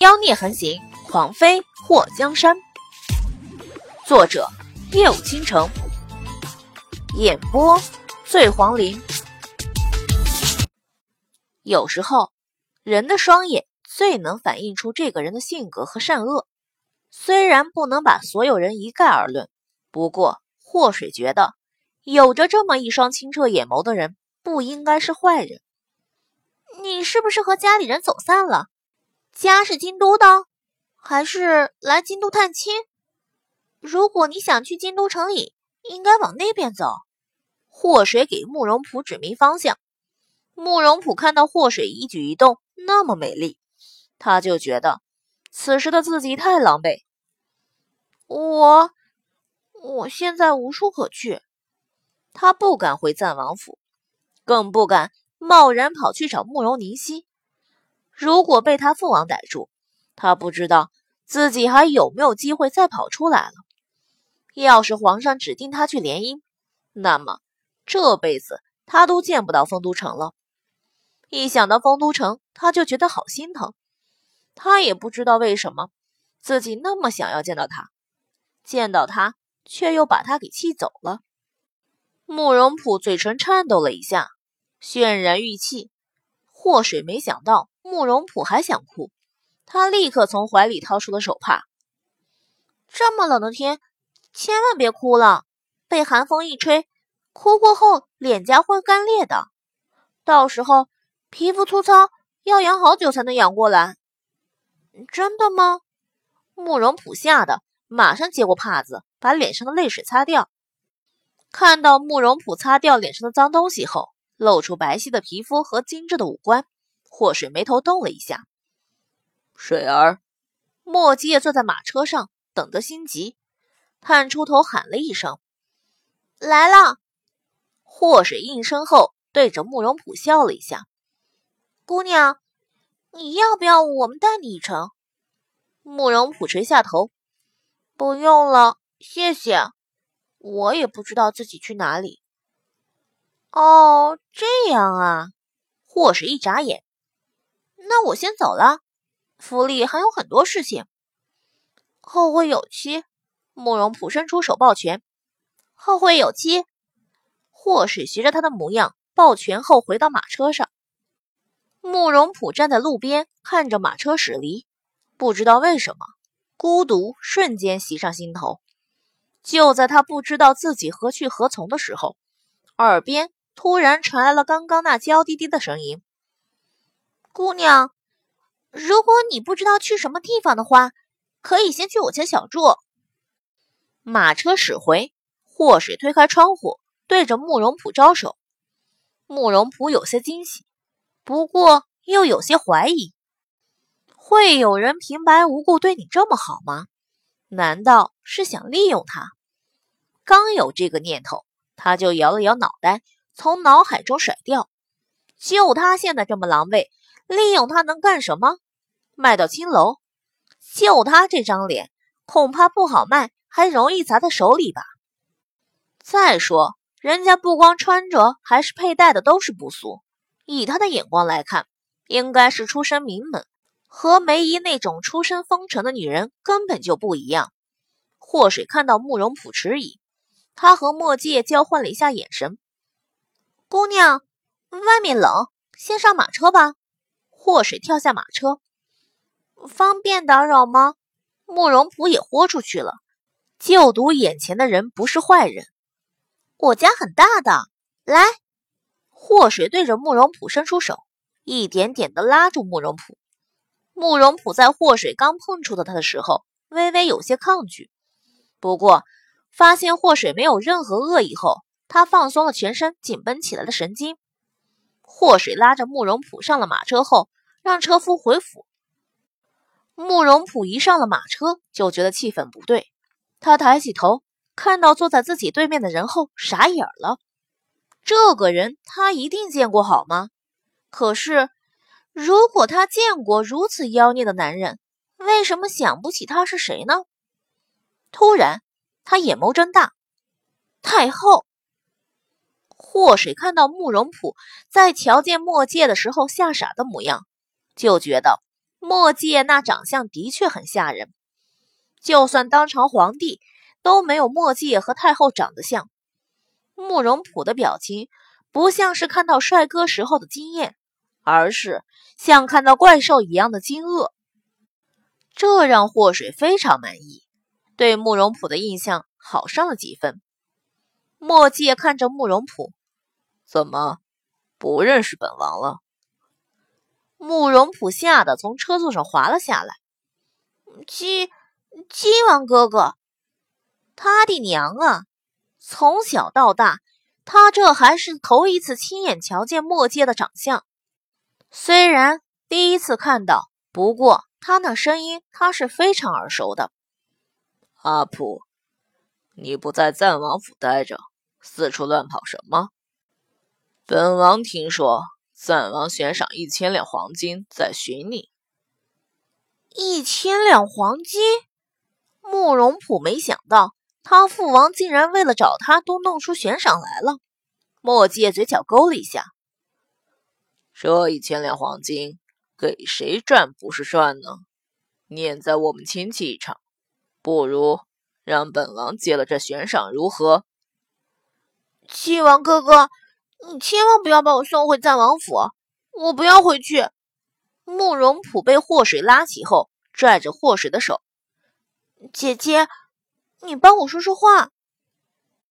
妖孽横行，狂妃祸江山。作者：夜舞倾城，演播：醉黄林。有时候，人的双眼最能反映出这个人的性格和善恶。虽然不能把所有人一概而论，不过祸水觉得，有着这么一双清澈眼眸的人，不应该是坏人。你是不是和家里人走散了？家是京都的，还是来京都探亲？如果你想去京都城里，应该往那边走。祸水给慕容普指明方向。慕容普看到祸水一举一动那么美丽，他就觉得此时的自己太狼狈。我，我现在无处可去。他不敢回赞王府，更不敢。贸然跑去找慕容凝曦，如果被他父王逮住，他不知道自己还有没有机会再跑出来了。要是皇上指定他去联姻，那么这辈子他都见不到丰都城了。一想到丰都城，他就觉得好心疼。他也不知道为什么自己那么想要见到他，见到他却又把他给气走了。慕容普嘴唇颤抖了一下。渲然欲泣，祸水没想到慕容普还想哭，他立刻从怀里掏出了手帕。这么冷的天，千万别哭了，被寒风一吹，哭过后脸颊会干裂的，到时候皮肤粗糙，要养好久才能养过来。真的吗？慕容普吓得马上接过帕子，把脸上的泪水擦掉。看到慕容普擦掉脸上的脏东西后。露出白皙的皮肤和精致的五官，祸水眉头动了一下。水儿，墨迹坐在马车上，等得心急，探出头喊了一声：“来了。”祸水应声后，对着慕容普笑了一下：“姑娘，你要不要我们带你一程？”慕容普垂下头：“不用了，谢谢。我也不知道自己去哪里。”哦，这样啊！祸水一眨眼，那我先走了。府里还有很多事情。后会有期。慕容普伸出手抱拳，后会有期。祸水学着他的模样抱拳后回到马车上。慕容普站在路边看着马车驶离，不知道为什么，孤独瞬间袭上心头。就在他不知道自己何去何从的时候，耳边。突然传来了刚刚那娇滴滴的声音：“姑娘，如果你不知道去什么地方的话，可以先去我家小住。”马车驶回，祸水推开窗户，对着慕容普招手。慕容普有些惊喜，不过又有些怀疑：会有人平白无故对你这么好吗？难道是想利用他？刚有这个念头，他就摇了摇脑袋。从脑海中甩掉，就他现在这么狼狈，利用他能干什么？卖到青楼？就他这张脸，恐怕不好卖，还容易砸在手里吧。再说，人家不光穿着，还是佩戴的都是不俗，以他的眼光来看，应该是出身名门，和梅姨那种出身风尘的女人根本就不一样。祸水看到慕容普迟疑，他和墨界交换了一下眼神。姑娘，外面冷，先上马车吧。祸水跳下马车，方便打扰吗？慕容普也豁出去了，就赌眼前的人不是坏人。我家很大的，来。祸水对着慕容普伸出手，一点点的拉住慕容普。慕容普在祸水刚碰触到他的时候，微微有些抗拒，不过发现祸水没有任何恶意后。他放松了全身紧绷起来的神经。祸水拉着慕容普上了马车后，让车夫回府。慕容普一上了马车，就觉得气氛不对。他抬起头，看到坐在自己对面的人后，傻眼了。这个人他一定见过好吗？可是，如果他见过如此妖孽的男人，为什么想不起他是谁呢？突然，他眼眸睁大，太后。祸水看到慕容普在瞧见墨界的时候吓傻的模样，就觉得墨界那长相的确很吓人，就算当朝皇帝都没有墨界和太后长得像。慕容普的表情不像是看到帅哥时候的惊艳，而是像看到怪兽一样的惊愕。这让祸水非常满意，对慕容普的印象好上了几分。墨界看着慕容普，怎么不认识本王了？慕容普吓得从车座上滑了下来。姬姬王哥哥，他的娘啊！从小到大，他这还是头一次亲眼瞧见墨界的长相。虽然第一次看到，不过他那声音他是非常耳熟的。阿普，你不在赞王府待着，四处乱跑什么？本王听说。赞王悬赏一千两黄金在寻你。一千两黄金，慕容普没想到他父王竟然为了找他都弄出悬赏来了。墨界嘴角勾了一下，这一千两黄金给谁赚不是赚呢？念在我们亲戚一场，不如让本王接了这悬赏如何？七王哥哥。你千万不要把我送回赞王府，我不要回去。慕容普被祸水拉起后，拽着祸水的手：“姐姐，你帮我说说话。”